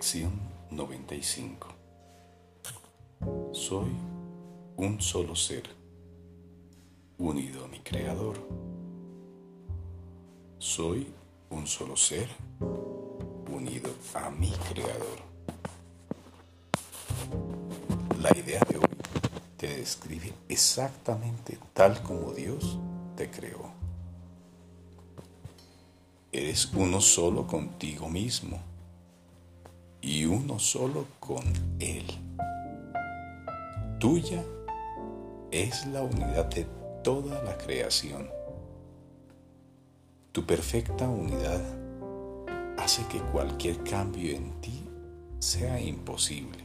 Lección 95 Soy un solo ser, unido a mi Creador. Soy un solo ser, unido a mi Creador. La idea de hoy te describe exactamente tal como Dios te creó. Eres uno solo contigo mismo y uno solo con Él. Tuya es la unidad de toda la creación. Tu perfecta unidad hace que cualquier cambio en ti sea imposible.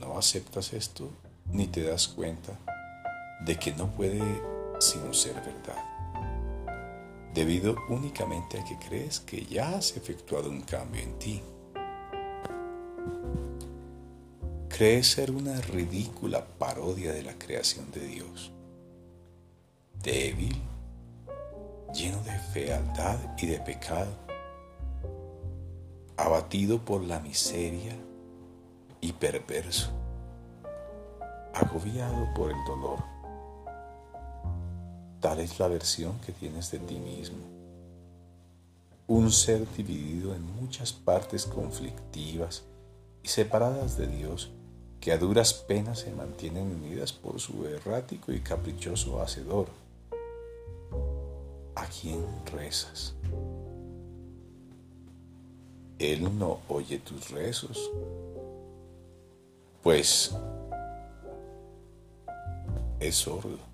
No aceptas esto ni te das cuenta de que no puede sino ser verdad debido únicamente a que crees que ya has efectuado un cambio en ti. Crees ser una ridícula parodia de la creación de Dios, débil, lleno de fealdad y de pecado, abatido por la miseria y perverso, agobiado por el dolor Tal es la versión que tienes de ti mismo. Un ser dividido en muchas partes conflictivas y separadas de Dios que a duras penas se mantienen unidas por su errático y caprichoso hacedor. ¿A quién rezas? Él no oye tus rezos, pues es sordo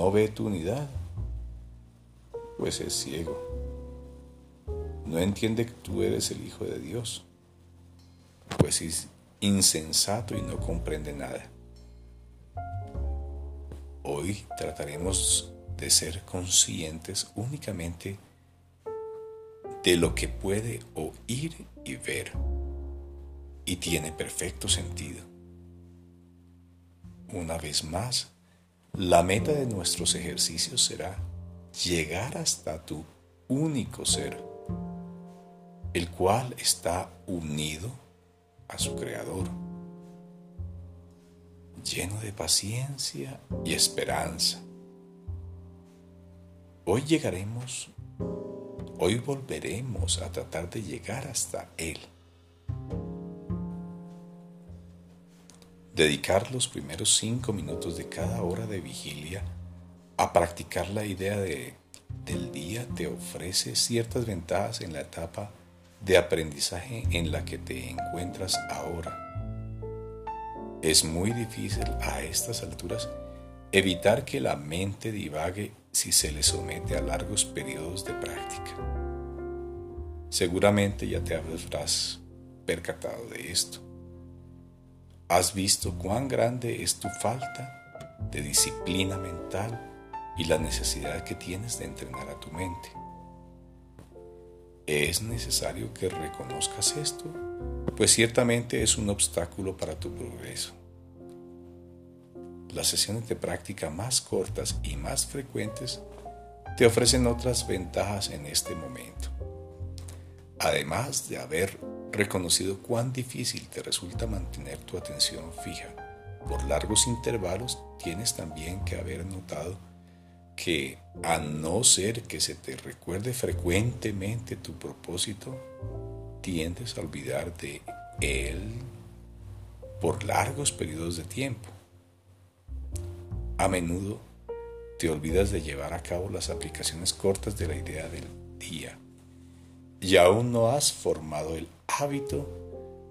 no ve tu unidad, pues es ciego. No entiende que tú eres el Hijo de Dios, pues es insensato y no comprende nada. Hoy trataremos de ser conscientes únicamente de lo que puede oír y ver, y tiene perfecto sentido. Una vez más, la meta de nuestros ejercicios será llegar hasta tu único ser, el cual está unido a su Creador, lleno de paciencia y esperanza. Hoy llegaremos, hoy volveremos a tratar de llegar hasta Él dedicar los primeros cinco minutos de cada hora de vigilia a practicar la idea de, del día te ofrece ciertas ventajas en la etapa de aprendizaje en la que te encuentras ahora. Es muy difícil a estas alturas evitar que la mente divague si se le somete a largos periodos de práctica. Seguramente ya te habrás percatado de esto has visto cuán grande es tu falta de disciplina mental y la necesidad que tienes de entrenar a tu mente. Es necesario que reconozcas esto, pues ciertamente es un obstáculo para tu progreso. Las sesiones de práctica más cortas y más frecuentes te ofrecen otras ventajas en este momento. Además de haber reconocido cuán difícil te resulta mantener tu atención fija por largos intervalos, tienes también que haber notado que a no ser que se te recuerde frecuentemente tu propósito, tiendes a olvidar de él por largos periodos de tiempo. A menudo te olvidas de llevar a cabo las aplicaciones cortas de la idea del día y aún no has formado el hábito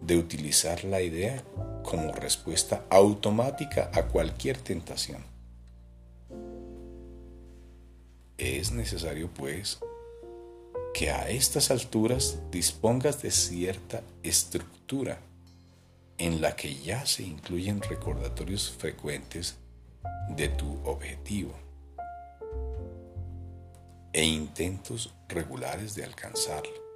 de utilizar la idea como respuesta automática a cualquier tentación. Es necesario, pues, que a estas alturas dispongas de cierta estructura en la que ya se incluyen recordatorios frecuentes de tu objetivo e intentos regulares de alcanzarlo.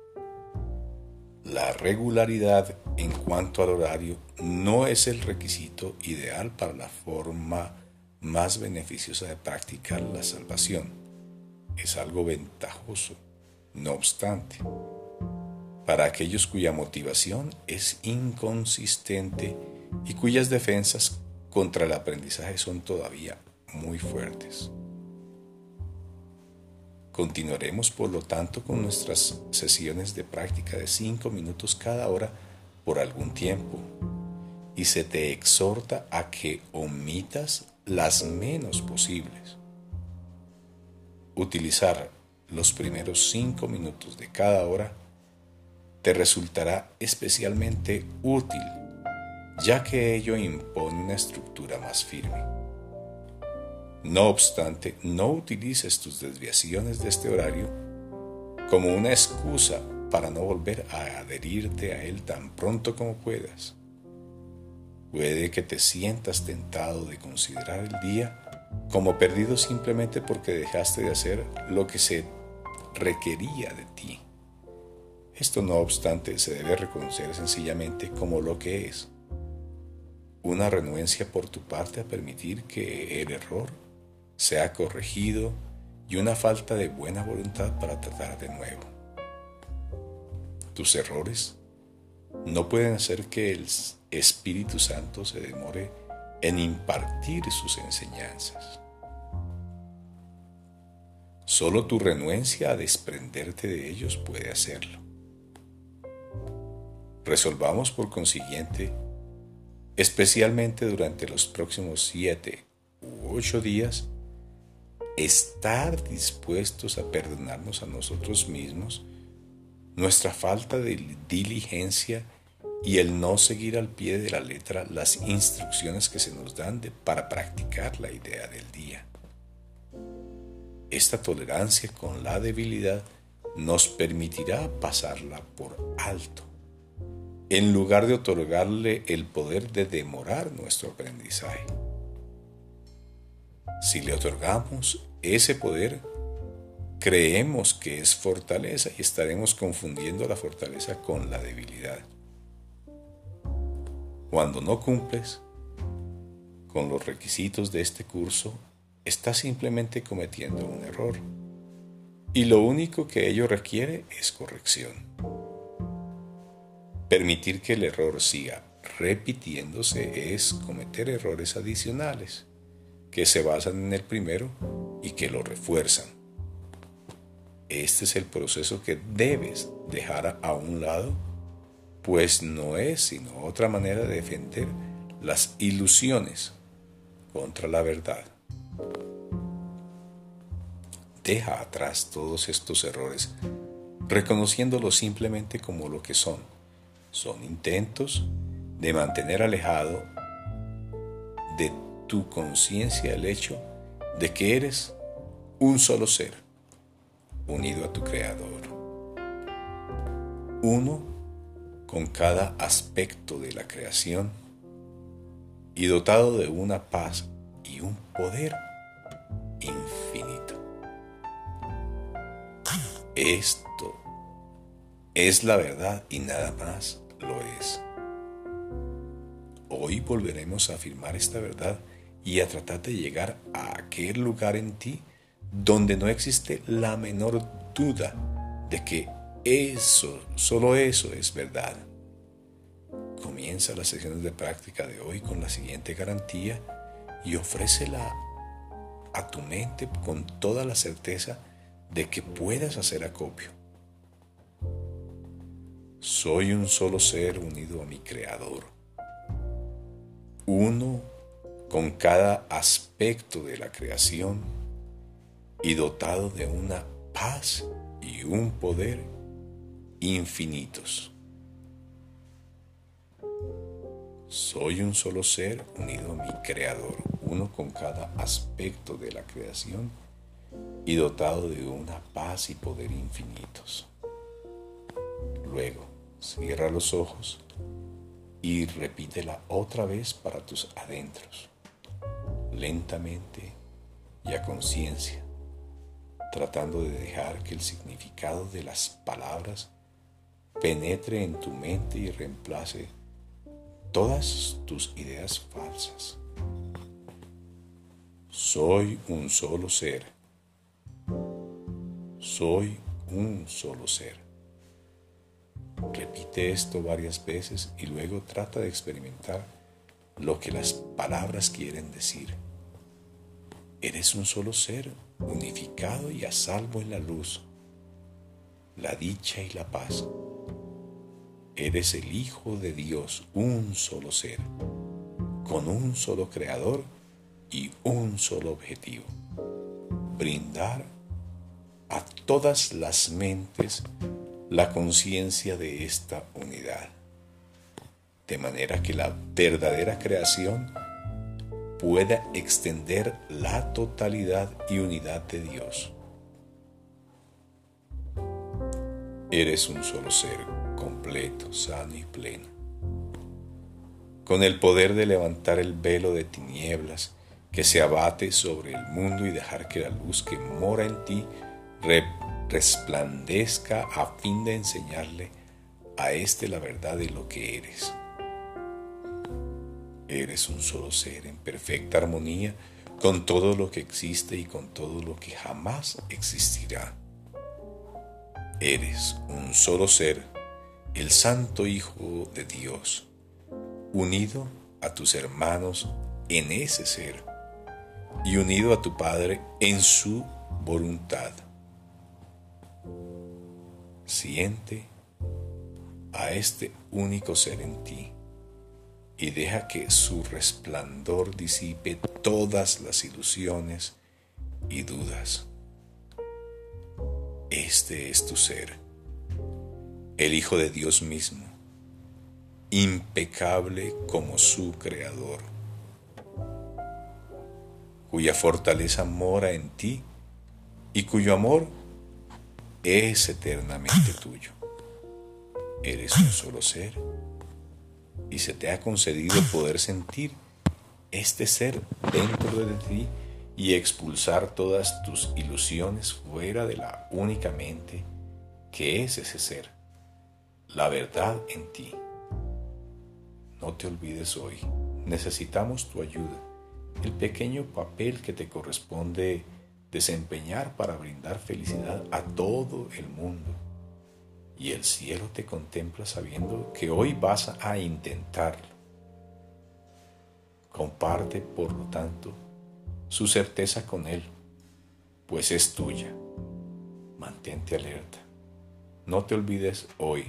La regularidad en cuanto al horario no es el requisito ideal para la forma más beneficiosa de practicar la salvación. Es algo ventajoso, No obstante, para aquellos cuya motivación es inconsistente y cuyas defensas contra el aprendizaje son todavía muy fuertes. Continuaremos, por lo tanto, con nuestras sesiones de práctica de 5 minutos cada hora por algún tiempo y se te exhorta a que omitas las menos posibles. Utilizar los primeros 5 minutos de cada hora te resultará especialmente útil, ya que ello impone una estructura más firme. No obstante, no utilices tus desviaciones de este horario como una excusa para no volver a adherirte a él tan pronto como puedas. Puede que te sientas tentado de considerar el día como perdido simplemente porque dejaste de hacer lo que se requería de ti. Esto no obstante se debe reconocer sencillamente como lo que es, una renuencia por tu parte a permitir que el error sea corregido y una falta de buena voluntad para tratar de nuevo. Tus errores no pueden hacer que el Espíritu Santo se demore en impartir sus enseñanzas. Solo tu renuencia a desprenderte de ellos puede hacerlo. Resolvamos por consiguiente, especialmente durante los próximos siete u ocho días, estar dispuestos a perdonarnos a nosotros mismos nuestra falta de diligencia y el no seguir al pie de la letra las instrucciones que se nos dan para practicar la idea del día. Esta tolerancia con la debilidad nos permitirá pasarla por alto, en lugar de otorgarle el poder de demorar nuestro aprendizaje. Si le otorgamos ese poder, creemos que es fortaleza y estaremos confundiendo la fortaleza con la debilidad. Cuando no cumples con los requisitos de este curso, estás simplemente cometiendo un error. Y lo único que ello requiere es corrección. Permitir que el error siga repitiéndose es cometer errores adicionales que se basan en el primero y que lo refuerzan. Este es el proceso que debes dejar a un lado, pues no es sino otra manera de defender las ilusiones contra la verdad. Deja atrás todos estos errores, reconociéndolos simplemente como lo que son. Son intentos de mantener alejado de tu conciencia el hecho de que eres un solo ser, unido a tu Creador. Uno con cada aspecto de la creación y dotado de una paz y un poder infinito. Esto es la verdad y nada más lo es. Hoy volveremos a afirmar esta verdad y a tratar de llegar a aquel lugar en ti donde no existe la menor duda de que eso, solo eso es verdad. Comienza las sesiones de práctica de hoy con la siguiente garantía y ofrécela a tu mente con toda la certeza de que puedas hacer acopio. Soy un solo ser unido a mi Creador, uno con cada aspecto de la creación y dotado de una paz y un poder infinitos. Soy un solo ser unido a mi Creador, uno con cada aspecto de la creación y dotado de una paz y poder infinitos. Luego, cierra los ojos y repítela otra vez para tus adentros lentamente y a conciencia, tratando de dejar que el significado de las palabras penetre en tu mente y reemplace todas tus ideas falsas. Soy un solo ser. Soy un solo ser. Repite esto varias veces y luego trata de experimentar lo que las palabras quieren decir. Eres un solo ser, unificado y a salvo en la luz, la dicha y la paz. Eres el Hijo de Dios, un solo ser, con un solo creador y un solo objetivo. Brindar a todas las mentes la conciencia de esta unidad, de manera que la verdadera creación pueda extender la totalidad y unidad de Dios. Eres un solo ser, completo, sano y pleno. Con el poder de levantar el velo de tinieblas que se abate sobre el mundo y dejar que la luz que mora en ti resplandezca a fin de enseñarle a éste la verdad de lo que eres. Eres un solo ser en perfecta armonía con todo lo que existe y con todo lo que jamás existirá. Eres un solo ser, el Santo Hijo de Dios, unido a tus hermanos en ese ser y unido a tu Padre en su voluntad. Siente a este único ser en ti y deja que su resplandor disipe todas las ilusiones y dudas. Este es tu ser, el Hijo de Dios mismo, impecable como su Creador, cuya fortaleza mora en ti y cuyo amor es eternamente tuyo. Eres un solo ser y se te ha concedido poder sentir este ser dentro de ti y expulsar todas tus ilusiones fuera de la única mente que es ese ser, la verdad en ti. No te olvides hoy, necesitamos tu ayuda, el pequeño papel que te corresponde desempeñar para brindar felicidad a todo el mundo y el cielo te contempla sabiendo que hoy vas a intentarlo. Comparte, por lo tanto, su certeza con Él, pues es tuya. Mantente alerta. No te olvides hoy.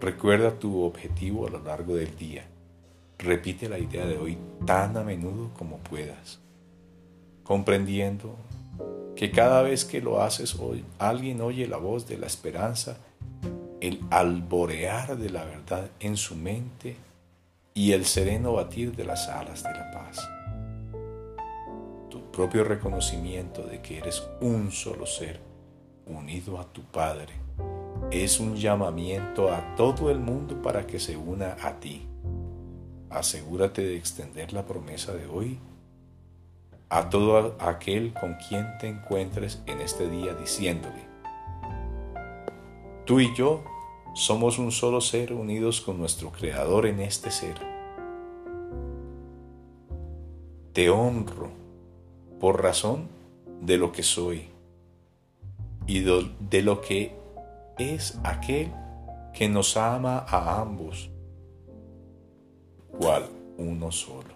Recuerda tu objetivo a lo largo del día. Repite la idea de hoy tan a menudo como puedas, comprendiendo que cada vez que lo haces hoy, alguien oye la voz de la esperanza el alborear de la verdad en su mente y el sereno batir de las alas de la paz. Tu propio reconocimiento de que eres un solo ser unido a tu Padre es un llamamiento a todo el mundo para que se una a ti. Asegúrate de extender la promesa de hoy a todo aquel con quien te encuentres en este día diciéndole, Tú y yo somos un solo ser unidos con nuestro Creador en este ser. Te honro por razón de lo que soy y de lo que es aquel que nos ama a ambos, cual uno solo.